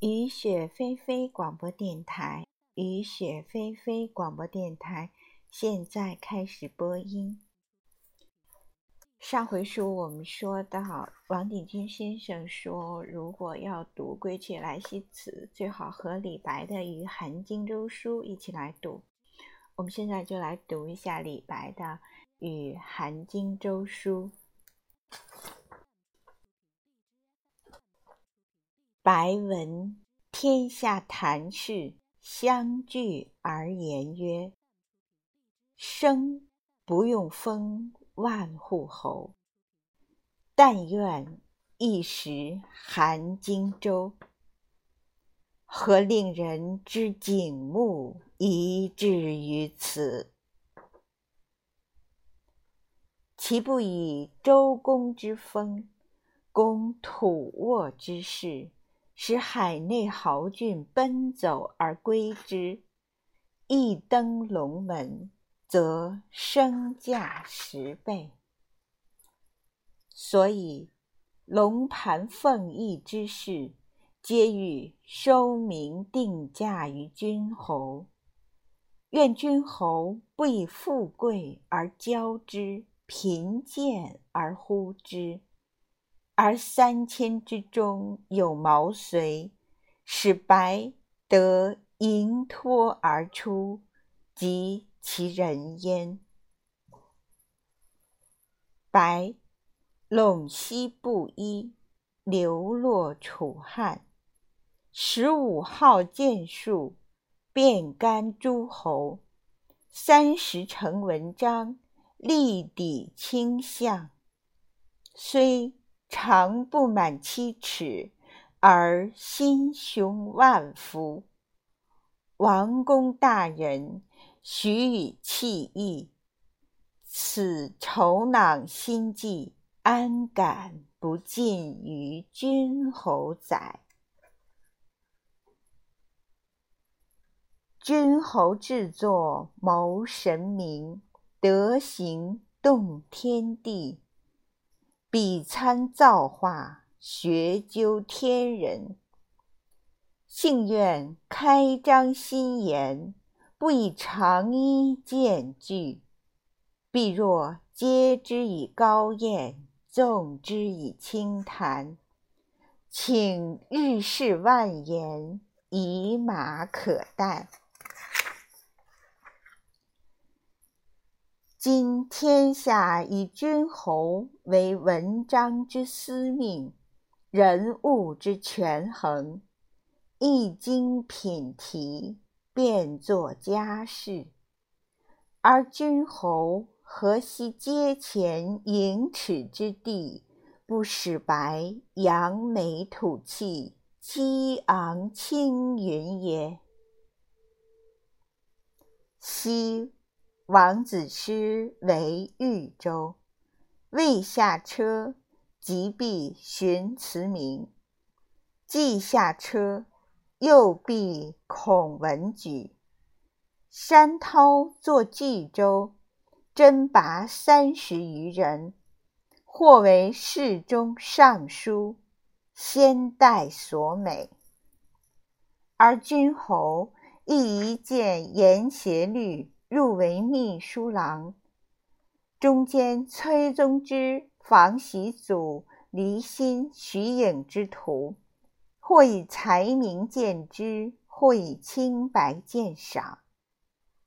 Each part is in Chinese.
雨雪霏霏广播电台，雨雪霏霏广播电台，现在开始播音。上回书我们说到，王鼎钧先生说，如果要读《归去来兮辞》，最好和李白的《与韩荆州书》一起来读。我们现在就来读一下李白的《与韩荆州书》。白闻天下谈事，相聚而言曰：“生不用封万户侯，但愿一时韩荆州。何令人之景穆以至于此？其不以周公之风，攻土沃之势。”使海内豪俊奔走而归之，一登龙门，则身价十倍。所以龙盘凤翼之事，皆欲收名定价于君侯。愿君侯不以富贵而骄之，贫贱而忽之。而三千之中有毛遂，使白得盈脱而出，及其人焉。白，陇西布衣，流落楚汉，十五号剑术，遍干诸侯，三十成文章，立抵倾向，虽。长不满七尺，而心胸万夫。王公大人，许以弃义，此愁囊心计，安敢不尽于君侯哉？君侯制作谋神明，德行动天地。比参造化，学究天人。幸愿开张心言，不以长衣见拒。必若接之以高宴，纵之以轻谈，请日事万言，以马可待。今天下以君侯为文章之司命，人物之权衡，一经品题，便作家事。而君侯何惜阶前盈尺之地，不使白扬眉吐气，激昂青云也？昔。王子师为豫州，未下车，即必寻辞名。既下车，又必孔文举。山涛作冀州，征拔三十余人，或为侍中、尚书，先代所美。而君侯亦一见言协律。入为秘书郎，中间崔宗之、房习祖、离心、徐颖之徒，或以才名见之，或以清白见赏。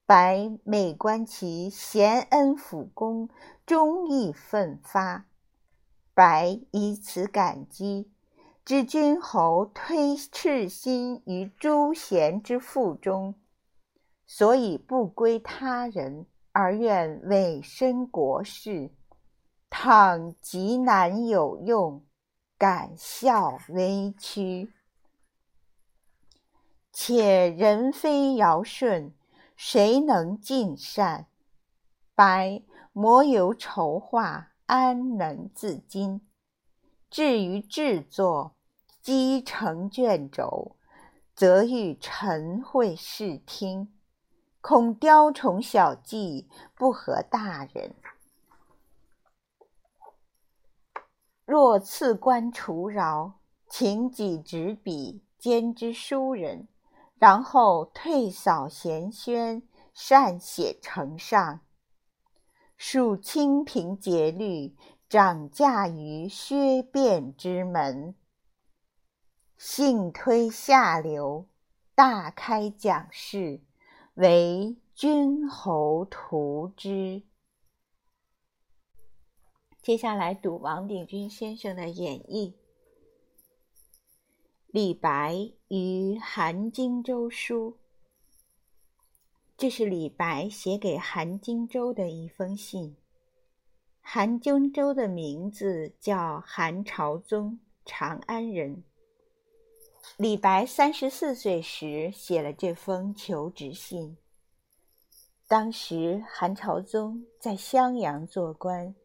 白每观其贤恩辅公，忠义奋发，白以此感激，知君侯推赤心于诸贤之腹中。所以不归他人，而愿委身国事。倘极难有用，敢效微屈。且人非尧舜，谁能尽善？白莫有筹划，安能自矜？至于制作，积成卷轴，则欲晨会视听。恐雕虫小技不合大人。若赐官除饶，请己执笔，兼之书人，然后退扫闲轩，善写呈上。数清平节律，掌驾于薛变之门。幸推下流，大开讲事，为君侯图之。接下来读王鼎钧先生的演绎。李白于韩荆州书，这是李白写给韩荆州的一封信。韩荆州的名字叫韩朝宗，长安人。李白三十四岁时写了这封求职信。当时韩朝宗在襄阳做官，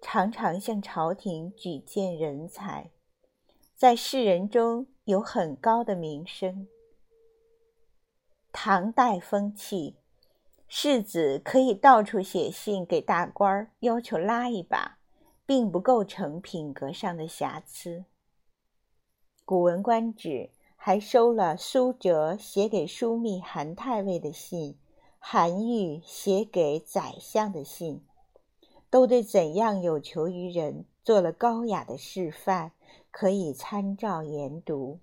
常常向朝廷举荐人才，在世人中。有很高的名声。唐代风气，士子可以到处写信给大官儿，要求拉一把，并不构成品格上的瑕疵。《古文观止》还收了苏辙写给枢密韩太尉的信，韩愈写给宰相的信，都对怎样有求于人做了高雅的示范。可以参照研读。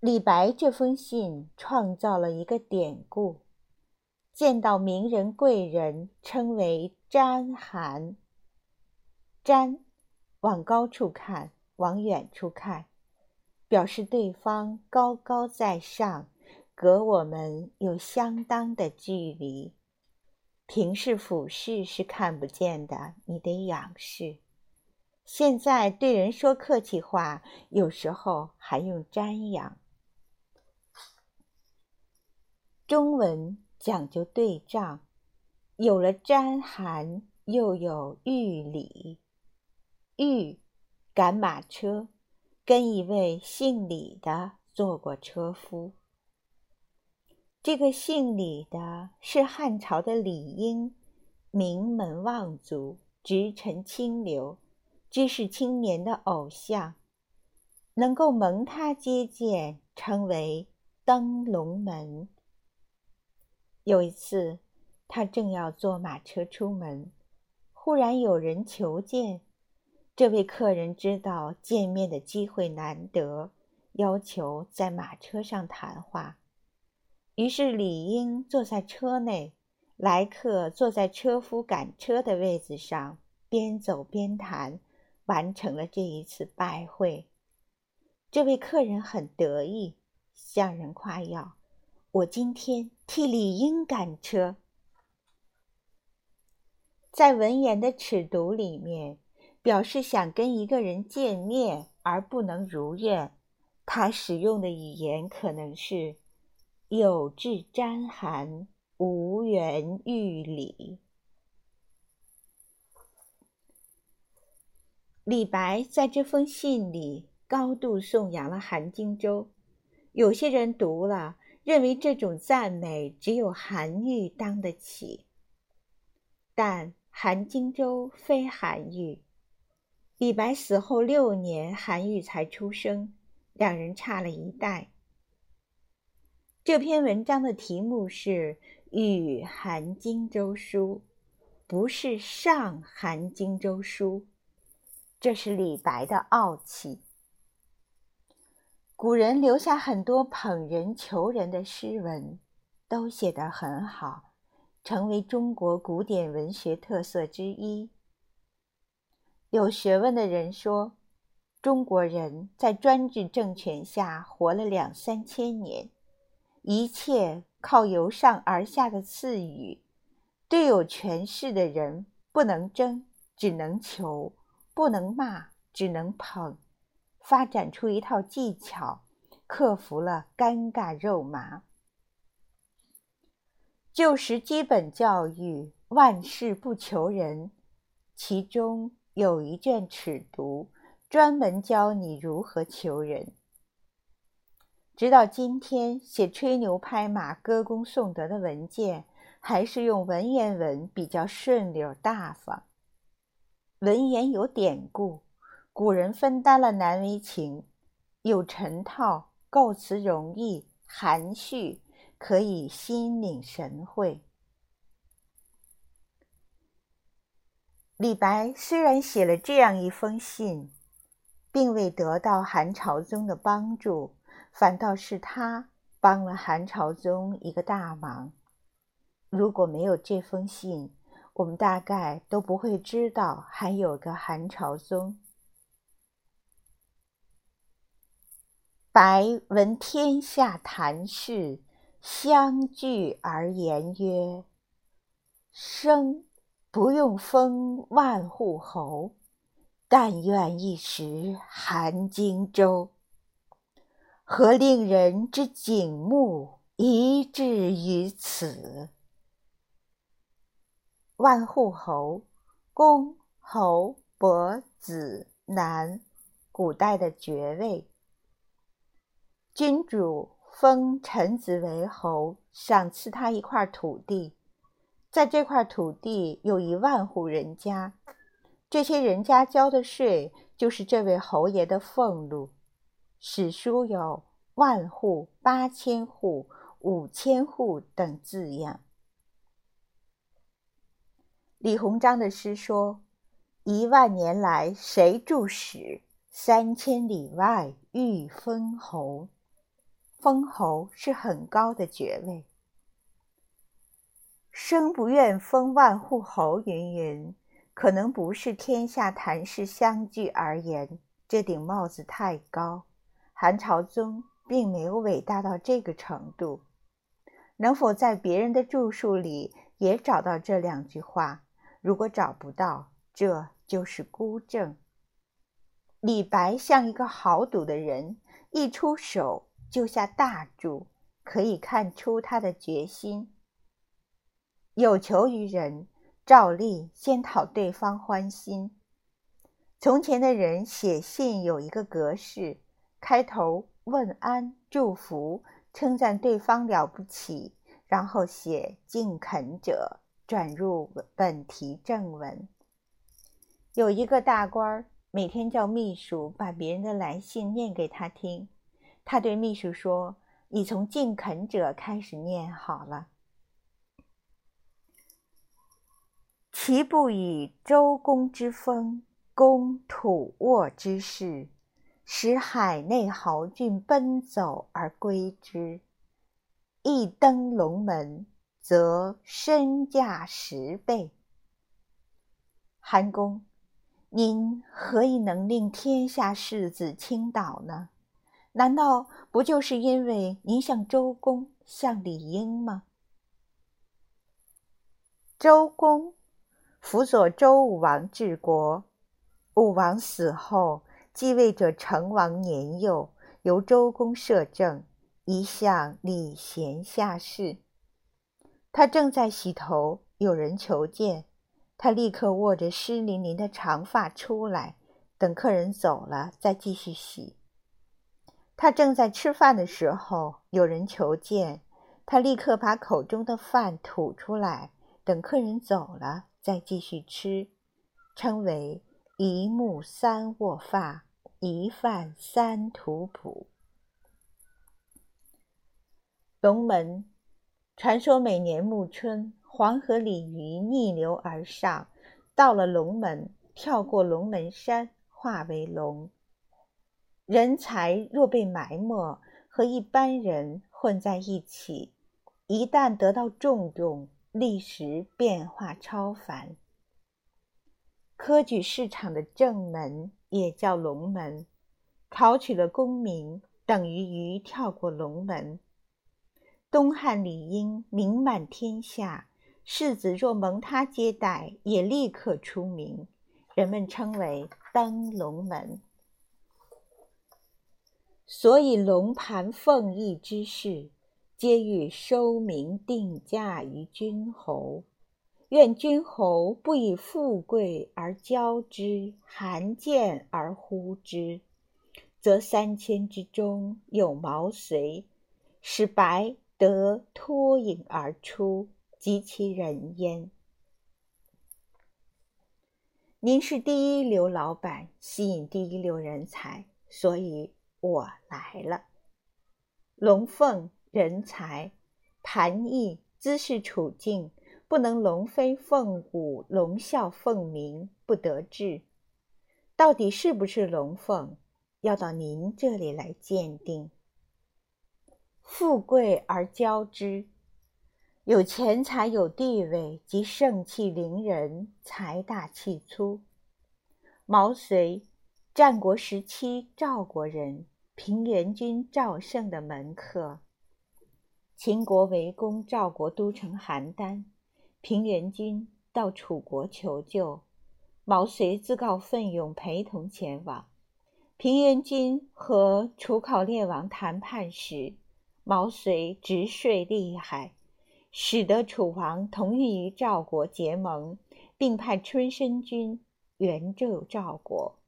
李白这封信创造了一个典故：见到名人贵人，称为“瞻韩”。瞻，往高处看，往远处看，表示对方高高在上，隔我们有相当的距离。平视俯视是看不见的，你得仰视。现在对人说客气话，有时候还用瞻仰。中文讲究对仗，有了瞻寒，又有御礼。御，赶马车，跟一位姓李的做过车夫。这个姓李的是汉朝的李英，名门望族，直臣清流。知识青年的偶像，能够蒙他接见，称为登龙门。有一次，他正要坐马车出门，忽然有人求见。这位客人知道见面的机会难得，要求在马车上谈话。于是李英坐在车内，来客坐在车夫赶车的位子上，边走边谈。完成了这一次拜会，这位客人很得意，向人夸耀：“我今天替李英赶车。”在文言的尺牍里面，表示想跟一个人见面而不能如愿，他使用的语言可能是“有志沾寒，无缘遇礼”。李白在这封信里高度颂扬了韩荆州，有些人读了认为这种赞美只有韩愈当得起。但韩荆州非韩愈，李白死后六年，韩愈才出生，两人差了一代。这篇文章的题目是《与韩荆州书》，不是《上韩荆州书》。这是李白的傲气。古人留下很多捧人求人的诗文，都写得很好，成为中国古典文学特色之一。有学问的人说，中国人在专制政权下活了两三千年，一切靠由上而下的赐予，对有权势的人不能争，只能求。不能骂，只能捧，发展出一套技巧，克服了尴尬肉麻。旧时基本教育，万事不求人，其中有一卷尺牍，专门教你如何求人。直到今天，写吹牛拍马、歌功颂德的文件，还是用文言文比较顺溜大方。文言有典故，古人分担了难为情，有成套，构词容易，含蓄，可以心领神会。李白虽然写了这样一封信，并未得到韩朝宗的帮助，反倒是他帮了韩朝宗一个大忙。如果没有这封信，我们大概都不会知道还有个韩朝宗。白闻天下谈事，相聚而言曰：“生不用封万户侯，但愿一时韩荆州。何令人之景穆宜至于此？”万户侯，公、侯、伯、子、男，古代的爵位。君主封臣子为侯，赏赐他一块土地，在这块土地有一万户人家，这些人家交的税就是这位侯爷的俸禄。史书有万户、八千户、五千户等字样。李鸿章的诗说：“一万年来谁助使？三千里外欲封侯。”封侯是很高的爵位，生不愿封万户侯。云云，可能不是天下谈事相聚而言，这顶帽子太高。韩朝宗并没有伟大到这个程度。能否在别人的著述里也找到这两句话？如果找不到，这就是孤证。李白像一个豪赌的人，一出手。就下大注，可以看出他的决心。有求于人，照例先讨对方欢心。从前的人写信有一个格式：开头问安、祝福，称赞对方了不起，然后写“敬恳者”，转入本题正文。有一个大官儿，每天叫秘书把别人的来信念给他听。他对秘书说：“你从敬恳者开始念好了。其不以周公之风，攻土沃之势，使海内豪俊奔走而归之。一登龙门，则身价十倍。韩公，您何以能令天下士子倾倒呢？”难道不就是因为您像周公，像李英吗？周公辅佐周武王治国，武王死后，继位者成王年幼，由周公摄政，一向礼贤下士。他正在洗头，有人求见，他立刻握着湿淋淋的长发出来，等客人走了再继续洗。他正在吃饭的时候，有人求见，他立刻把口中的饭吐出来，等客人走了再继续吃，称为“一木三卧发，一饭三吐哺”。龙门，传说每年暮春，黄河鲤鱼逆流而上，到了龙门，跳过龙门山，化为龙。人才若被埋没，和一般人混在一起，一旦得到重用，历时变化超凡。科举市场的正门也叫龙门，考取了功名，等于鱼跳过龙门。东汉李英名满天下，世子若蒙他接待，也立刻出名，人们称为登龙门。所以龙盘凤翼之势，皆欲收名定价于君侯。愿君侯不以富贵而骄之，罕见而忽之，则三千之中有毛遂，使白得脱颖而出，及其人焉。您是第一流老板，吸引第一流人才，所以。我来了。龙凤人才，盘艺姿势处境，不能龙飞凤舞，龙啸凤鸣，不得志。到底是不是龙凤，要到您这里来鉴定。富贵而骄之，有钱财有地位即盛气凌人，财大气粗。毛遂，战国时期赵国人，平原君赵胜的门客。秦国围攻赵国都城邯郸，平原君到楚国求救，毛遂自告奋勇陪同前往。平原君和楚考烈王谈判时，毛遂直说厉害，使得楚王同意与赵国结盟，并派春申君援救赵国。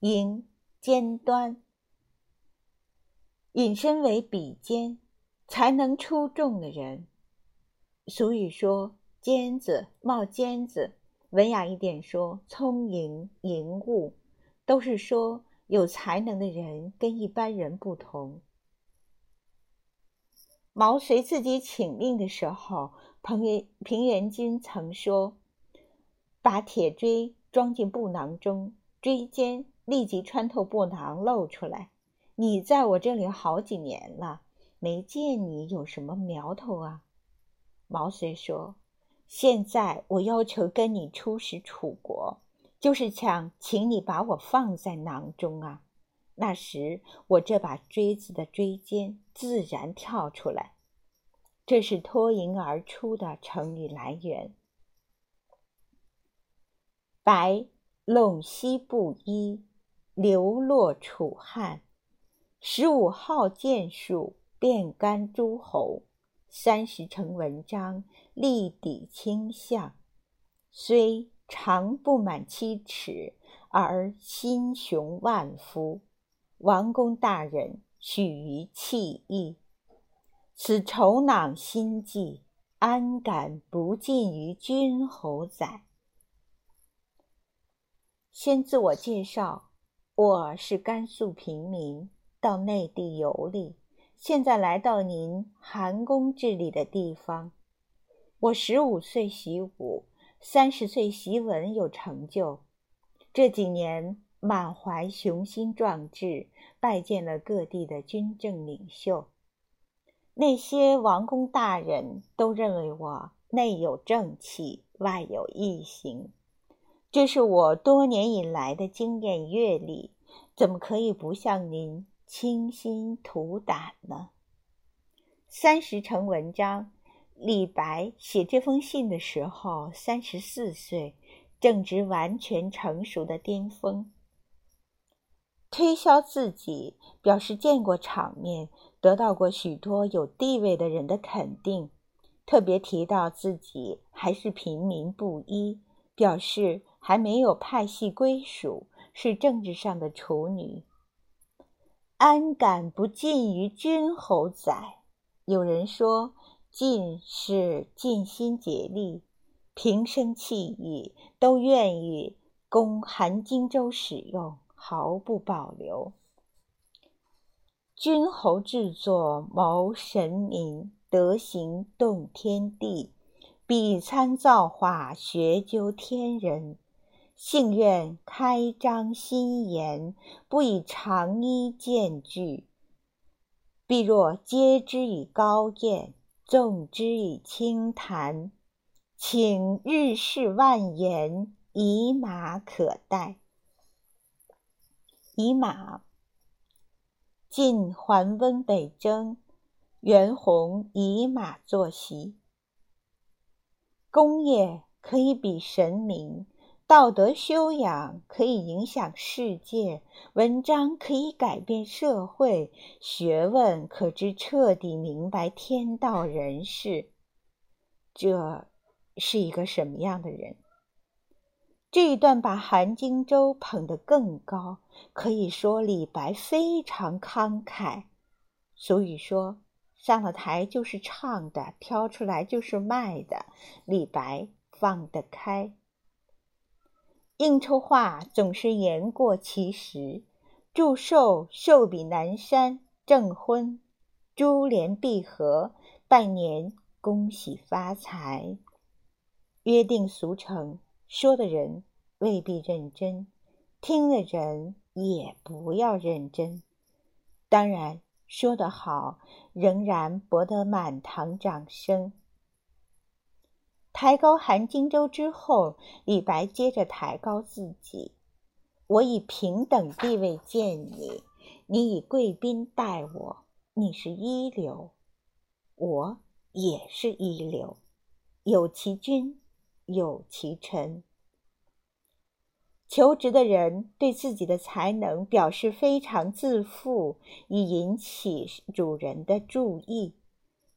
因尖端，引申为比肩，才能出众的人。俗语说“尖子冒尖子”，文雅一点说“聪颖颖悟”，都是说有才能的人跟一般人不同。毛遂自己请命的时候，平原平原君曾说：“把铁锥装进布囊中，锥尖立即穿透布囊露出来。你在我这里好几年了，没见你有什么苗头啊？”毛遂说：“现在我要求跟你出使楚国，就是想请你把我放在囊中啊。”那时，我这把锥子的锥尖自然跳出来，这是脱颖而出的成语来源。白陇西布衣，流落楚汉。十五号剑术，遍干诸侯。三十成文章，立抵倾向。虽长不满七尺，而心雄万夫。王公大人，许于弃义。此愁囊心计，安敢不尽于君侯哉？先自我介绍，我是甘肃平民，到内地游历，现在来到您韩宫治理的地方。我十五岁习武，三十岁习文有成就，这几年。满怀雄心壮志，拜见了各地的军政领袖。那些王公大人都认为我内有正气，外有异形。这是我多年以来的经验阅历，怎么可以不向您倾心吐胆呢？三十成文章，李白写这封信的时候三十四岁，正值完全成熟的巅峰。推销自己，表示见过场面，得到过许多有地位的人的肯定。特别提到自己还是平民布衣，表示还没有派系归属，是政治上的处女。安敢不尽于君侯哉？有人说，尽是尽心竭力，平生气意都愿意供韩荆州使用。毫不保留。君侯制作谋神明，德行动天地，比参造化，学究天人。幸愿开张心言，不以长衣见句。必若接之以高宴，纵之以轻谈，请日事万言，以马可待。以马。晋桓温北征，袁弘以马作席。功业可以比神明，道德修养可以影响世界，文章可以改变社会，学问可知彻底明白天道人事。这是一个什么样的人？这一段把韩荆州捧得更高，可以说李白非常慷慨。俗语说：“上了台就是唱的，挑出来就是卖的。”李白放得开。应酬话总是言过其实，祝寿寿比南山，证婚，珠联璧合，拜年，恭喜发财。约定俗成，说的人未必认真，听的人也不要认真。当然，说得好，仍然博得满堂掌声。抬高韩荆州之后，李白接着抬高自己：“我以平等地位见你，你以贵宾待我，你是一流，我也是一流，有其君，有其臣。”求职的人对自己的才能表示非常自负，以引起主人的注意。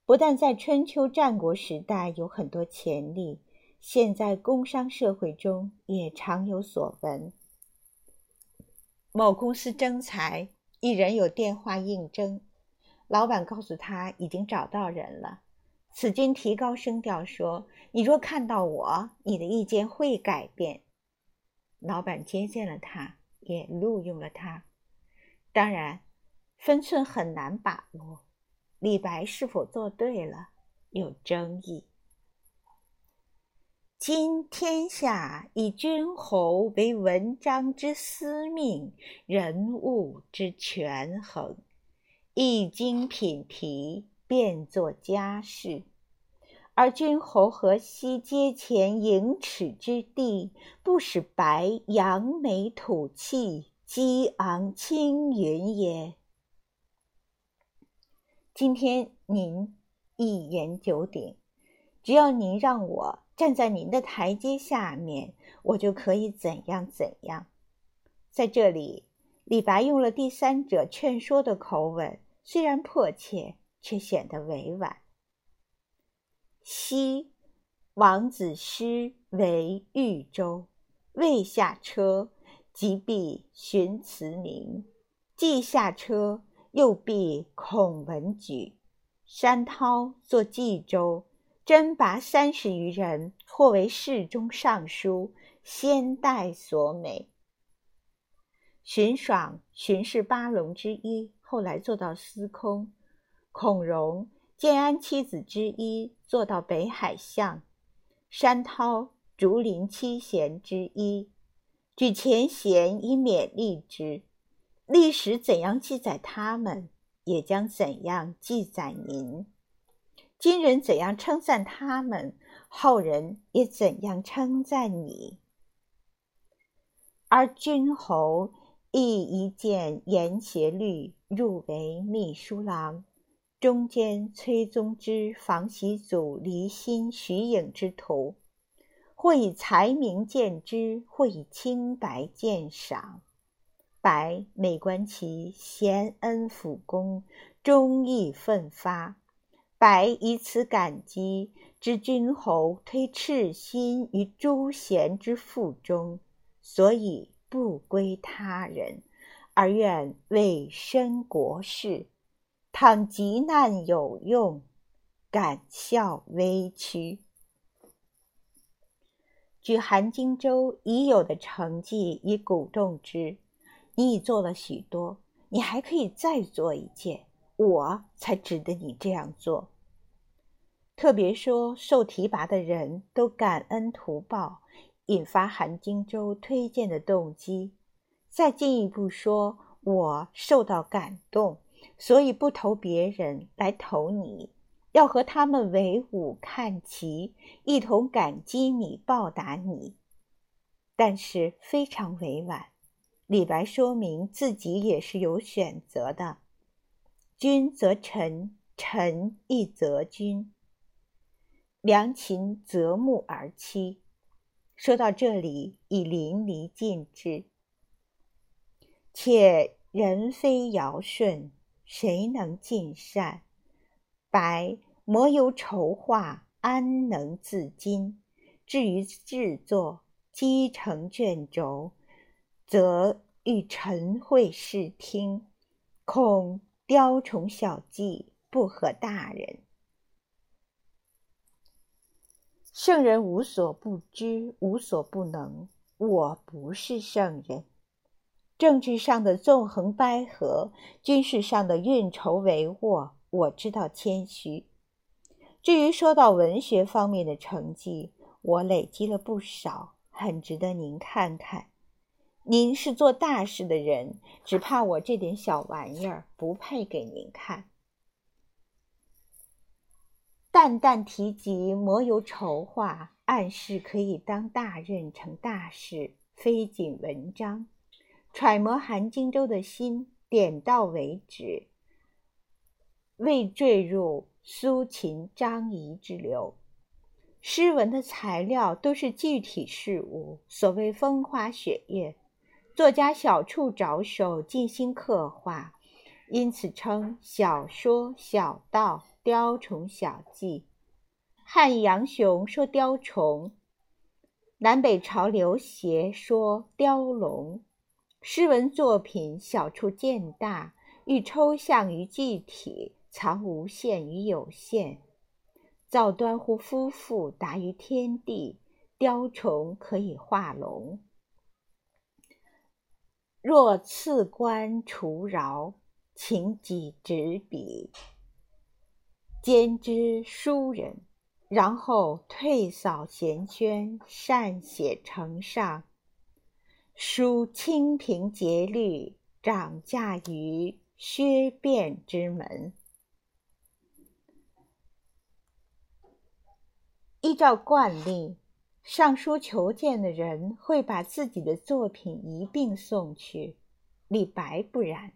不但在春秋战国时代有很多潜力，现在工商社会中也常有所闻。某公司征才，一人有电话应征，老板告诉他已经找到人了。此君提高声调说：“你若看到我，你的意见会改变。”老板接见了他，也录用了他。当然，分寸很难把握。李白是否做对了，有争议。今天下以君侯为文章之司命，人物之权衡，一经品题，便作家事。而君侯何惜阶前盈尺之地，不使白扬眉吐气，激昂青云也？今天您一言九鼎，只要您让我站在您的台阶下面，我就可以怎样怎样。在这里，李白用了第三者劝说的口吻，虽然迫切，却显得委婉。昔王子师为豫州，未下车，即必寻辞名；既下车，右臂孔文举，山涛作冀州，征拔三十余人，或为侍中、尚书，先代所美。荀爽，荀氏八龙之一，后来做到司空；孔融，建安七子之一，做到北海相；山涛，竹林七贤之一，举前贤以勉励之。历史怎样记载他们，也将怎样记载您；今人怎样称赞他们，后人也怎样称赞你。而君侯亦一见严协律入为秘书郎，中间崔宗之、房习祖、离心、徐颖之徒，或以才名见之，或以清白鉴赏。白每观其贤恩辅公，忠义奋发。白以此感激，知君侯推赤心于诸贤之腹中，所以不归他人，而愿委身国事。倘急难有用，敢效微躯。举韩荆州已有的成绩以鼓动之。你已做了许多，你还可以再做一件，我才值得你这样做。特别说受提拔的人都感恩图报，引发韩荆州推荐的动机。再进一步说，我受到感动，所以不投别人来投你，要和他们为伍看齐，一同感激你，报答你。但是非常委婉。李白说明自己也是有选择的，君则臣，臣亦则君。良禽择木而栖。说到这里已淋漓尽致。且人非尧舜，谁能尽善？白莫有筹划，安能自矜？至于制作，积成卷轴。则欲晨会视听，恐雕虫小技，不合大人。圣人无所不知，无所不能。我不是圣人。政治上的纵横捭阖，军事上的运筹帷幄，我知道谦虚。至于说到文学方面的成绩，我累积了不少，很值得您看看。您是做大事的人，只怕我这点小玩意儿不配给您看。淡淡提及，莫有丑话，暗示可以当大任成大事，非仅文章。揣摩韩荆州的心，点到为止，未坠入苏秦、张仪之流。诗文的材料都是具体事物，所谓风花雪月，作家小处着手，精心刻画，因此称小说小道、雕虫小技。汉杨雄说雕虫，南北朝刘勰说雕龙。诗文作品小处见大，寓抽象于具体，藏无限于有限。造端乎夫妇，达于天地。雕虫可以化龙。若赐官除饶，请己执笔，兼之书人，然后退扫闲轩，善写呈上。书清平节律，掌驾于薛变之门。依照惯例，上书求见的人会把自己的作品一并送去。李白不然。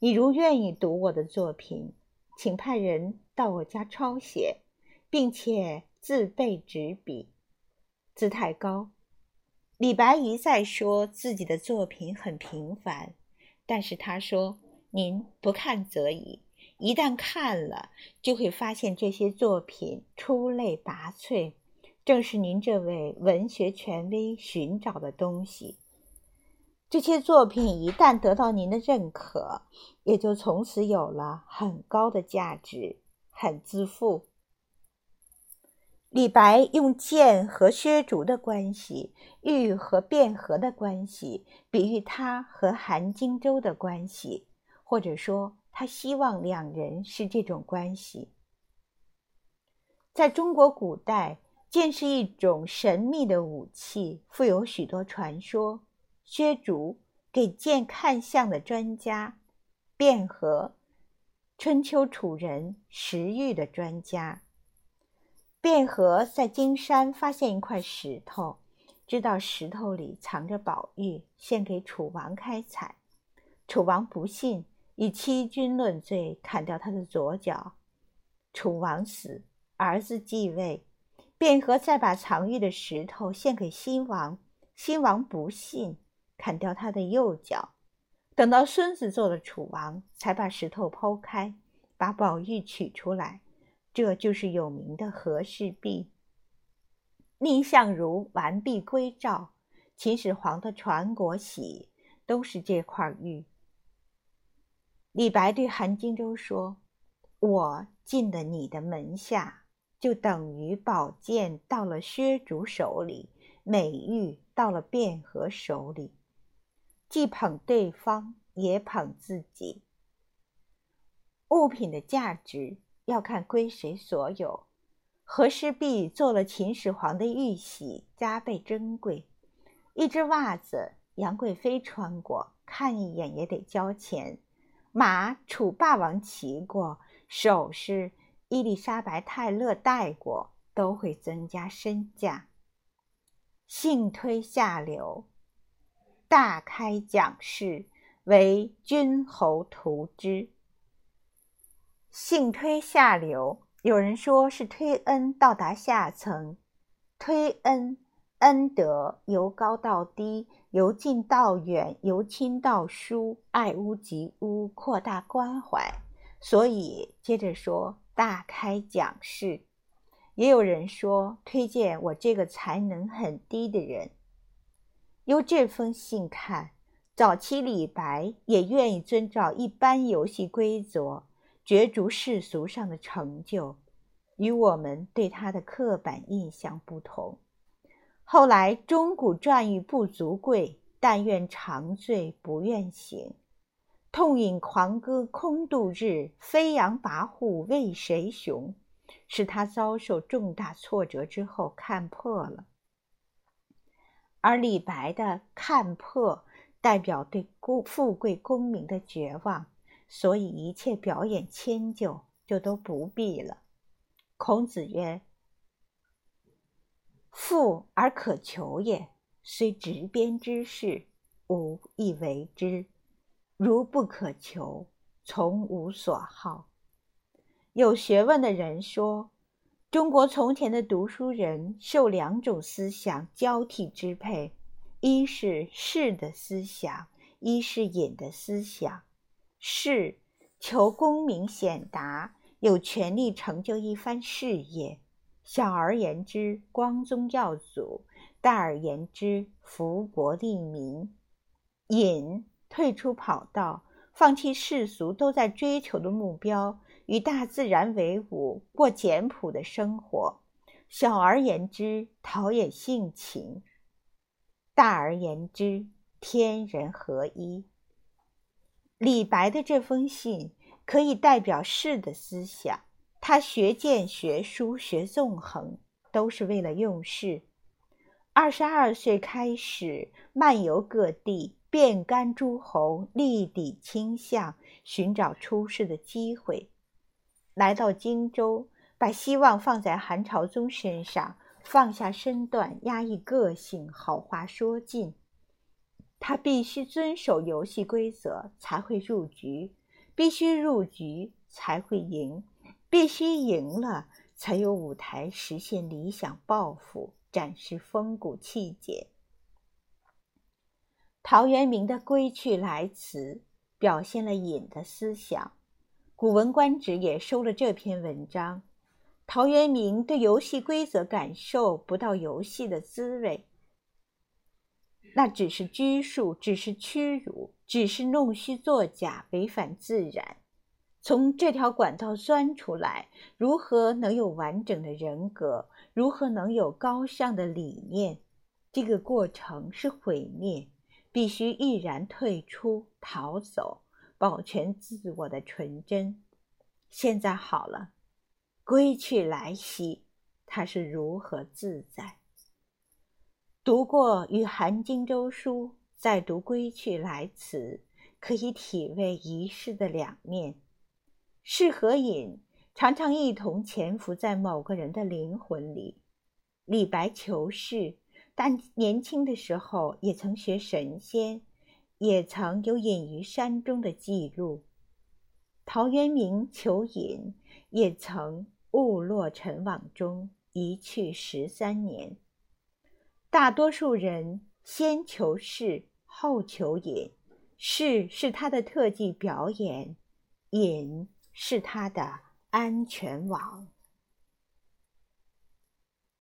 你如愿意读我的作品，请派人到我家抄写，并且自备纸笔，姿态高。李白一再说自己的作品很平凡，但是他说：“您不看则已，一旦看了，就会发现这些作品出类拔萃，正是您这位文学权威寻找的东西。这些作品一旦得到您的认可，也就从此有了很高的价值，很自负。”李白用剑和薛竹的关系，玉和卞和的关系，比喻他和韩荆州的关系，或者说他希望两人是这种关系。在中国古代，剑是一种神秘的武器，富有许多传说。薛竹给剑看相的专家，卞和春秋楚人石玉的专家。卞和在金山发现一块石头，知道石头里藏着宝玉，献给楚王开采。楚王不信，以欺君论罪，砍掉他的左脚。楚王死，儿子继位，卞和再把藏玉的石头献给新王，新王不信，砍掉他的右脚。等到孙子做了楚王，才把石头剖开，把宝玉取出来。这就是有名的和氏璧。蔺相如完璧归赵，秦始皇的传国玺都是这块玉。李白对韩荆州说：“我进了你的门下，就等于宝剑到了薛竹手里，美玉到了卞和手里，既捧对方，也捧自己。物品的价值。”要看归谁所有。和氏璧做了秦始皇的玉玺，加倍珍贵。一只袜子，杨贵妃穿过，看一眼也得交钱。马，楚霸王骑过；首饰，伊丽莎白泰勒戴过，都会增加身价。幸推下流，大开讲事，为君侯图之。幸推下流，有人说是推恩到达下层。推恩，恩德由高到低，由近到远，由亲到疏，爱屋及乌，扩大关怀。所以接着说大开讲事。也有人说推荐我这个才能很低的人。由这封信看，早期李白也愿意遵照一般游戏规则。角逐世俗上的成就，与我们对他的刻板印象不同。后来钟鼓馔玉不足贵，但愿长醉不愿醒。痛饮狂歌空度日，飞扬跋扈为谁雄？是他遭受重大挫折之后看破了。而李白的看破，代表对功富贵功名的绝望，所以一切表演迁就就都不必了。孔子曰：“富而可求也，虽执鞭之士，吾亦为之。”如不可求，从无所好。有学问的人说，中国从前的读书人受两种思想交替支配：一是士的思想，一是隐的思想。士求功名显达，有权利成就一番事业；小而言之，光宗耀祖；大而言之，福国利民。隐。退出跑道，放弃世俗都在追求的目标，与大自然为伍，过简朴的生活。小而言之，陶冶性情；大而言之，天人合一。李白的这封信可以代表士的思想，他学剑、学书、学纵横，都是为了用事。二十二岁开始漫游各地。遍干诸侯，立抵倾向，寻找出世的机会。来到荆州，把希望放在韩朝宗身上，放下身段，压抑个性，好话说尽。他必须遵守游戏规则，才会入局；必须入局，才会赢；必须赢了，才有舞台实现理想抱负，展示风骨气节。陶渊明的《归去来辞》表现了隐的思想，《古文观止》也收了这篇文章。陶渊明对游戏规则感受不到游戏的滋味，那只是拘束，只是屈辱，只是弄虚作假，违反自然。从这条管道钻出来，如何能有完整的人格？如何能有高尚的理念？这个过程是毁灭。必须毅然退出、逃走，保全自我的纯真。现在好了，归去来兮，他是如何自在？读过《与韩荆州书》，再读《归去来辞》，可以体味一世的两面。是和隐常常一同潜伏在某个人的灵魂里。李白求仕。但年轻的时候也曾学神仙，也曾有隐于山中的记录。陶渊明求隐，也曾误落尘网中，一去十三年。大多数人先求仕，后求隐，仕是他的特技表演，隐是他的安全网。